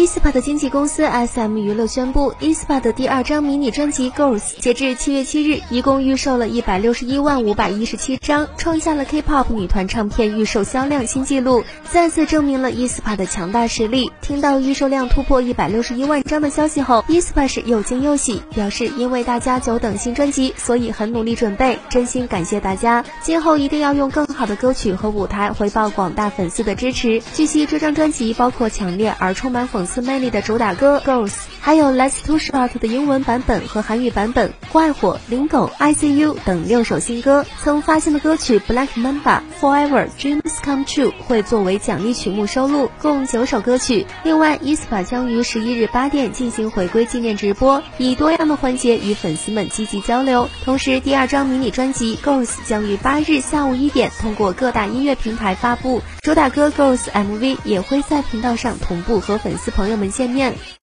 ，aespa 的经纪公司 SM 娱乐宣布，aespa 的第二张迷你专辑《Girls》截至七月七日，一共预售了一百六十一万五百一十七张，创下了 K-pop 女团唱片预售销量新纪录，再次证明了 aespa 的强大实力。听到预售量突破一百六十一万张的消息后，aespa 是又惊又喜，表示因为大家久等新专辑，所以很努力准备，真心感谢大家，今后一定要用更好的歌曲和舞台回报广大粉丝的支持。据悉，这张专辑包括强烈而充满讽刺魅力的主打歌《Girls》，还有《Let's Too Short》的英文版本和韩语版本《怪火》《林狗》《ICU》等六首新歌。曾发行的歌曲《Black Mamba》《Forever》《Dreams Come True》会作为奖励曲目收录，共九首歌曲。另外，ESPA 将于十一日八点进行回归纪念直播，以多样的环节与粉丝们积极交流。同时，第二张迷你专辑《Girls》将于八日下午一点通过各大音乐平台发布，主打歌《Girls》MV 也会在频道上同步和粉丝朋友们见面。